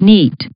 neat.